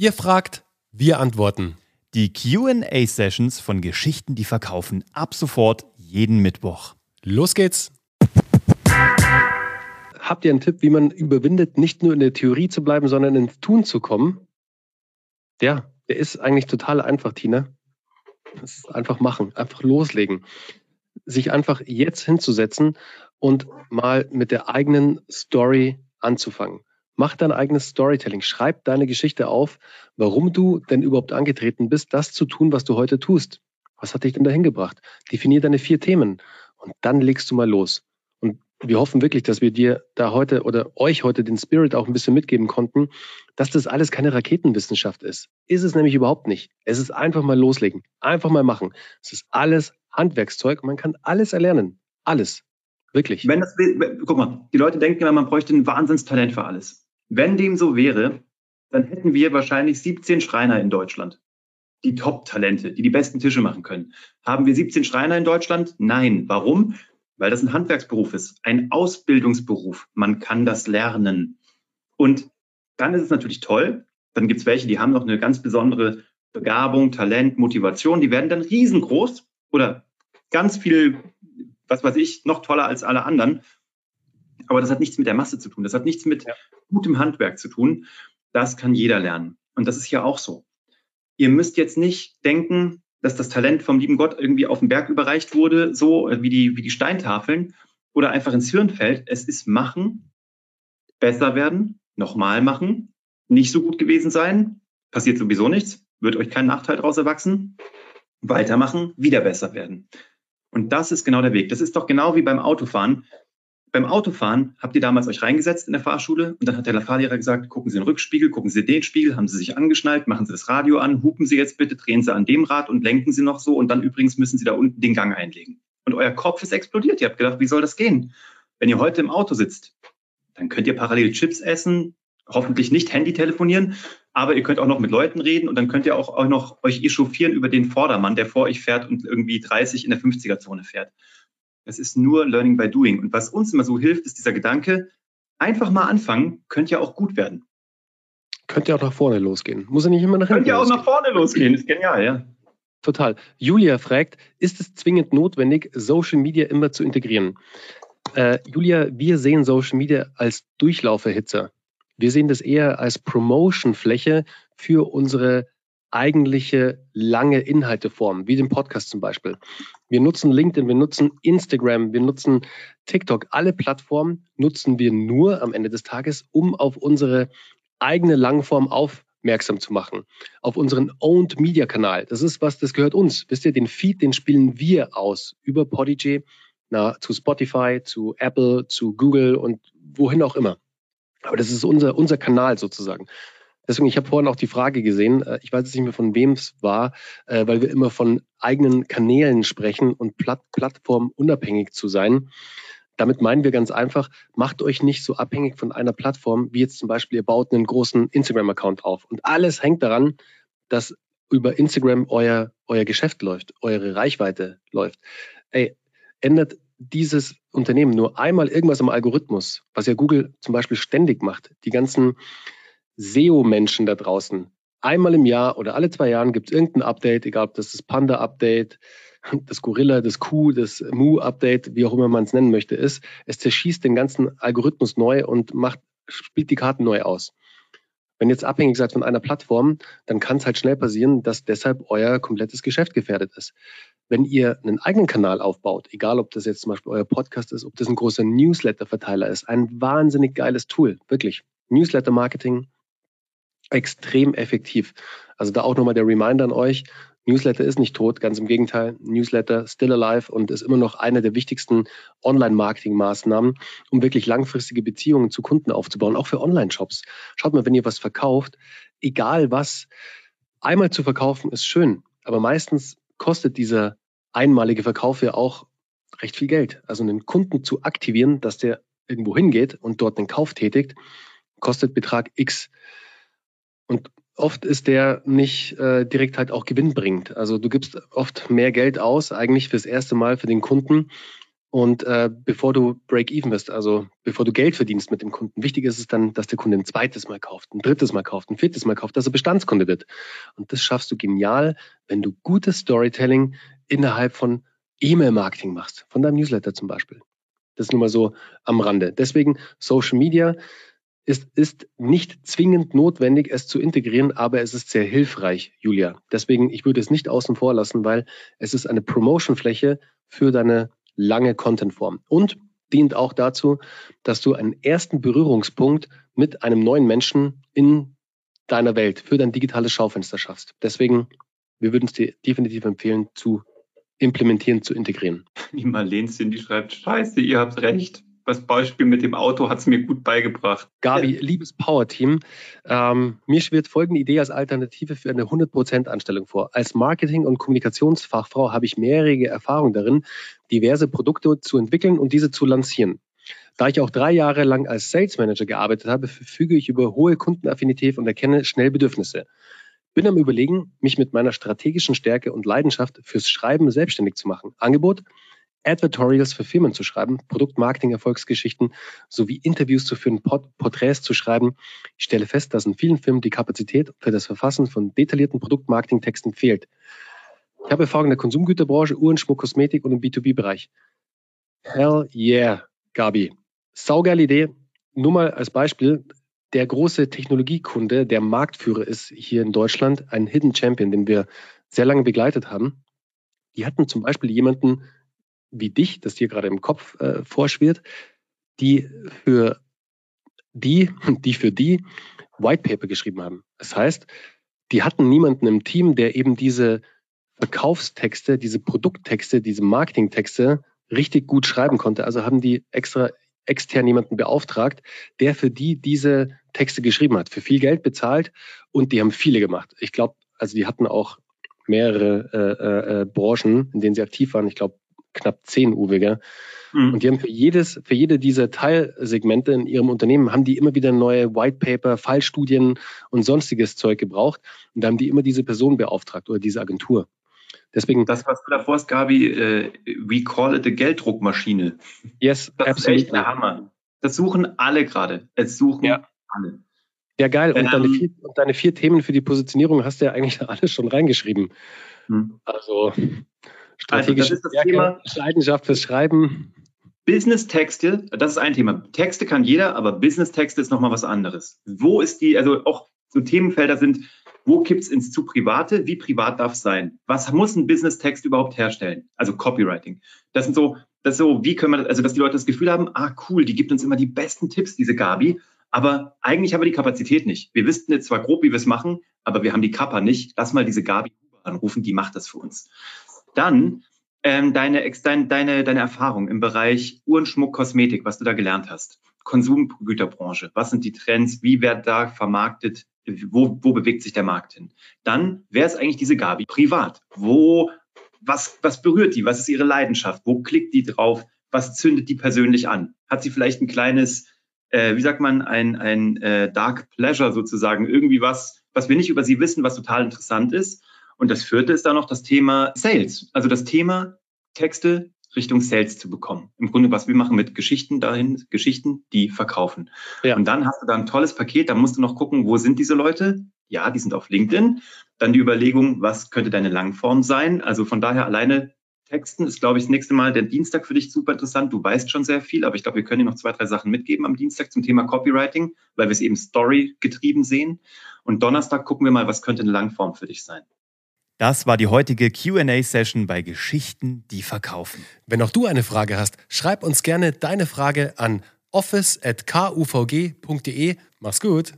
Ihr fragt, wir antworten. Die QA-Sessions von Geschichten, die verkaufen, ab sofort jeden Mittwoch. Los geht's! Habt ihr einen Tipp, wie man überwindet, nicht nur in der Theorie zu bleiben, sondern ins Tun zu kommen? Ja, der ist eigentlich total einfach, Tina. Das ist einfach machen, einfach loslegen. Sich einfach jetzt hinzusetzen und mal mit der eigenen Story anzufangen. Mach dein eigenes Storytelling. Schreib deine Geschichte auf, warum du denn überhaupt angetreten bist, das zu tun, was du heute tust. Was hat dich denn dahin gebracht? Definier deine vier Themen und dann legst du mal los. Und wir hoffen wirklich, dass wir dir da heute oder euch heute den Spirit auch ein bisschen mitgeben konnten, dass das alles keine Raketenwissenschaft ist. Ist es nämlich überhaupt nicht. Es ist einfach mal loslegen, einfach mal machen. Es ist alles Handwerkszeug. Man kann alles erlernen. Alles. Wirklich. Wenn das, guck mal, die Leute denken immer, man bräuchte ein Wahnsinnstalent für alles. Wenn dem so wäre, dann hätten wir wahrscheinlich 17 Schreiner in Deutschland. Die Top-Talente, die die besten Tische machen können. Haben wir 17 Schreiner in Deutschland? Nein. Warum? Weil das ein Handwerksberuf ist, ein Ausbildungsberuf. Man kann das lernen. Und dann ist es natürlich toll. Dann gibt es welche, die haben noch eine ganz besondere Begabung, Talent, Motivation. Die werden dann riesengroß oder ganz viel was weiß ich, noch toller als alle anderen. Aber das hat nichts mit der Masse zu tun. Das hat nichts mit ja. gutem Handwerk zu tun. Das kann jeder lernen. Und das ist ja auch so. Ihr müsst jetzt nicht denken, dass das Talent vom lieben Gott irgendwie auf den Berg überreicht wurde, so wie die, wie die Steintafeln oder einfach ins Hirn fällt. Es ist machen, besser werden, nochmal machen, nicht so gut gewesen sein, passiert sowieso nichts, wird euch kein Nachteil daraus erwachsen, weitermachen, wieder besser werden. Und das ist genau der Weg. Das ist doch genau wie beim Autofahren. Beim Autofahren habt ihr damals euch reingesetzt in der Fahrschule und dann hat der Fahrlehrer gesagt, gucken Sie den Rückspiegel, gucken Sie den Spiegel, haben Sie sich angeschnallt, machen Sie das Radio an, hupen Sie jetzt bitte, drehen Sie an dem Rad und lenken Sie noch so und dann übrigens müssen Sie da unten den Gang einlegen. Und euer Kopf ist explodiert. Ihr habt gedacht, wie soll das gehen? Wenn ihr heute im Auto sitzt, dann könnt ihr parallel Chips essen, hoffentlich nicht Handy telefonieren, aber ihr könnt auch noch mit Leuten reden und dann könnt ihr auch, auch noch euch echauffieren über den Vordermann, der vor euch fährt und irgendwie 30 in der 50er-Zone fährt. Es ist nur Learning by Doing. Und was uns immer so hilft, ist dieser Gedanke, einfach mal anfangen, könnte ja auch gut werden. Könnte ja auch nach vorne losgehen. Muss ja nicht immer nach hinten Könnte ja auch nach vorne losgehen. Ist genial, ja. Total. Julia fragt, ist es zwingend notwendig, Social Media immer zu integrieren? Äh, Julia, wir sehen Social Media als Durchlauferhitzer. Wir sehen das eher als Promotion-Fläche für unsere eigentliche lange Inhalteform, wie den Podcast zum Beispiel. Wir nutzen LinkedIn, wir nutzen Instagram, wir nutzen TikTok. Alle Plattformen nutzen wir nur am Ende des Tages, um auf unsere eigene Langform aufmerksam zu machen. Auf unseren Owned Media Kanal. Das ist was, das gehört uns. Wisst ihr, den Feed, den spielen wir aus über Podigy na, zu Spotify, zu Apple, zu Google und wohin auch immer. Aber das ist unser, unser Kanal sozusagen. Deswegen, ich habe vorhin auch die Frage gesehen, äh, ich weiß jetzt nicht mehr von wem es war, äh, weil wir immer von eigenen Kanälen sprechen und Platt, Plattform unabhängig zu sein. Damit meinen wir ganz einfach, macht euch nicht so abhängig von einer Plattform, wie jetzt zum Beispiel, ihr baut einen großen Instagram-Account auf. Und alles hängt daran, dass über Instagram euer, euer Geschäft läuft, eure Reichweite läuft. Ey, ändert dieses Unternehmen nur einmal irgendwas am Algorithmus, was ja Google zum Beispiel ständig macht, die ganzen SEO-Menschen da draußen, einmal im Jahr oder alle zwei Jahren gibt es irgendein Update, egal ob das das Panda-Update, das Gorilla, das Kuh, das Mu-Update, wie auch immer man es nennen möchte, ist. Es zerschießt den ganzen Algorithmus neu und macht, spielt die Karten neu aus. Wenn jetzt abhängig seid von einer Plattform, dann kann es halt schnell passieren, dass deshalb euer komplettes Geschäft gefährdet ist wenn ihr einen eigenen Kanal aufbaut, egal ob das jetzt zum Beispiel euer Podcast ist, ob das ein großer Newsletter-Verteiler ist, ein wahnsinnig geiles Tool, wirklich. Newsletter-Marketing, extrem effektiv. Also da auch nochmal der Reminder an euch, Newsletter ist nicht tot, ganz im Gegenteil. Newsletter still alive und ist immer noch eine der wichtigsten Online-Marketing-Maßnahmen, um wirklich langfristige Beziehungen zu Kunden aufzubauen, auch für Online-Shops. Schaut mal, wenn ihr was verkauft, egal was, einmal zu verkaufen ist schön, aber meistens kostet dieser einmalige Verkauf ja auch recht viel Geld. Also einen Kunden zu aktivieren, dass der irgendwo hingeht und dort den Kauf tätigt, kostet Betrag X. Oft ist der nicht äh, direkt halt auch gewinnbringend. Also du gibst oft mehr Geld aus, eigentlich fürs erste Mal für den Kunden, und äh, bevor du Break-Even bist, also bevor du Geld verdienst mit dem Kunden. Wichtig ist es dann, dass der Kunde ein zweites Mal kauft, ein drittes Mal kauft, ein viertes Mal kauft, dass er Bestandskunde wird. Und das schaffst du genial, wenn du gutes Storytelling innerhalb von E-Mail-Marketing machst, von deinem Newsletter zum Beispiel. Das ist nur mal so am Rande. Deswegen Social Media ist, ist nicht zwingend notwendig, es zu integrieren, aber es ist sehr hilfreich, Julia. Deswegen, ich würde es nicht außen vor lassen, weil es ist eine Promotion-Fläche für deine lange Contentform und dient auch dazu, dass du einen ersten Berührungspunkt mit einem neuen Menschen in deiner Welt für dein digitales Schaufenster schaffst. Deswegen, wir würden es dir definitiv empfehlen, zu implementieren, zu integrieren. Die Marlenschen, die schreibt, scheiße, ihr habt recht das Beispiel mit dem Auto hat es mir gut beigebracht. Gabi, liebes Power-Team, ähm, mir schwirrt folgende Idee als Alternative für eine 100%-Anstellung vor. Als Marketing- und Kommunikationsfachfrau habe ich mehrjährige Erfahrung darin, diverse Produkte zu entwickeln und diese zu lancieren. Da ich auch drei Jahre lang als Sales Manager gearbeitet habe, verfüge ich über hohe Kundenaffinität und erkenne schnell Bedürfnisse. Bin am Überlegen, mich mit meiner strategischen Stärke und Leidenschaft fürs Schreiben selbstständig zu machen. Angebot, Advertorials für Firmen zu schreiben, Produktmarketing, Erfolgsgeschichten sowie Interviews zu führen, Port Porträts zu schreiben. Ich stelle fest, dass in vielen Firmen die Kapazität für das Verfassen von detaillierten Produktmarketing-Texten fehlt. Ich habe Erfahrung in der Konsumgüterbranche, Uhren, Schmuck, Kosmetik und im B2B-Bereich. Hell yeah, Gabi. Saugeile Idee. Nur mal als Beispiel, der große Technologiekunde, der Marktführer ist hier in Deutschland, ein Hidden Champion, den wir sehr lange begleitet haben. Die hatten zum Beispiel jemanden wie dich, das dir gerade im Kopf äh, vorschwirrt, die für die, die für die White Paper geschrieben haben. Das heißt, die hatten niemanden im Team, der eben diese Verkaufstexte, diese Produkttexte, diese Marketingtexte richtig gut schreiben konnte. Also haben die extra extern jemanden beauftragt, der für die diese Texte geschrieben hat, für viel Geld bezahlt und die haben viele gemacht. Ich glaube, also die hatten auch mehrere äh, äh, äh Branchen, in denen sie aktiv waren. Ich glaube, knapp zehn Uwe, Mhm. Und die haben für jedes, für jede dieser Teilsegmente in ihrem Unternehmen haben die immer wieder neue White Paper, Fallstudien und sonstiges Zeug gebraucht. Und da haben die immer diese Person beauftragt oder diese Agentur. Deswegen. Das, was du davor hast, Gabi, äh, we call it a Gelddruckmaschine. Yes, das absolutely. ist echt der Hammer. Das suchen alle gerade. Es suchen ja. alle. Ja, geil. Und, deine vier, und deine vier Themen für die Positionierung hast du ja eigentlich alles schon reingeschrieben. Hm. Also Strategische also das ist das Thema. Leidenschaft fürs Schreiben. Business-Texte, das ist ein Thema. Texte kann jeder, aber Business-Texte ist nochmal was anderes. Wo ist die, also auch so Themenfelder sind, wo kippt's ins zu Private? Wie privat darf es sein? Was muss ein Business-Text überhaupt herstellen? Also Copywriting. Das sind so, das ist so, wie können wir, also dass die Leute das Gefühl haben, ah cool, die gibt uns immer die besten Tipps, diese Gabi, aber eigentlich haben wir die Kapazität nicht. Wir wüssten jetzt zwar grob, wie wir es machen, aber wir haben die Kappa nicht. Lass mal diese Gabi anrufen, die macht das für uns. Dann ähm, deine, deine, deine, deine Erfahrung im Bereich Uhren, Schmuck, Kosmetik, was du da gelernt hast. Konsumgüterbranche, was sind die Trends, wie wird da vermarktet, wo, wo bewegt sich der Markt hin? Dann, wer ist eigentlich diese Gabi privat? Wo, was, was berührt die? Was ist ihre Leidenschaft? Wo klickt die drauf? Was zündet die persönlich an? Hat sie vielleicht ein kleines, äh, wie sagt man, ein, ein äh, Dark Pleasure sozusagen, irgendwie was, was wir nicht über sie wissen, was total interessant ist? Und das vierte ist dann noch das Thema Sales, also das Thema Texte Richtung Sales zu bekommen. Im Grunde, was wir machen mit Geschichten dahin, Geschichten, die verkaufen. Ja. Und dann hast du da ein tolles Paket, da musst du noch gucken, wo sind diese Leute? Ja, die sind auf LinkedIn. Dann die Überlegung, was könnte deine Langform sein? Also von daher alleine Texten ist, glaube ich, das nächste Mal der Dienstag für dich super interessant. Du weißt schon sehr viel, aber ich glaube, wir können dir noch zwei, drei Sachen mitgeben am Dienstag zum Thema Copywriting, weil wir es eben Story getrieben sehen. Und Donnerstag gucken wir mal, was könnte eine Langform für dich sein. Das war die heutige QA-Session bei Geschichten, die verkaufen. Wenn auch du eine Frage hast, schreib uns gerne deine Frage an office.kuvg.de. Mach's gut!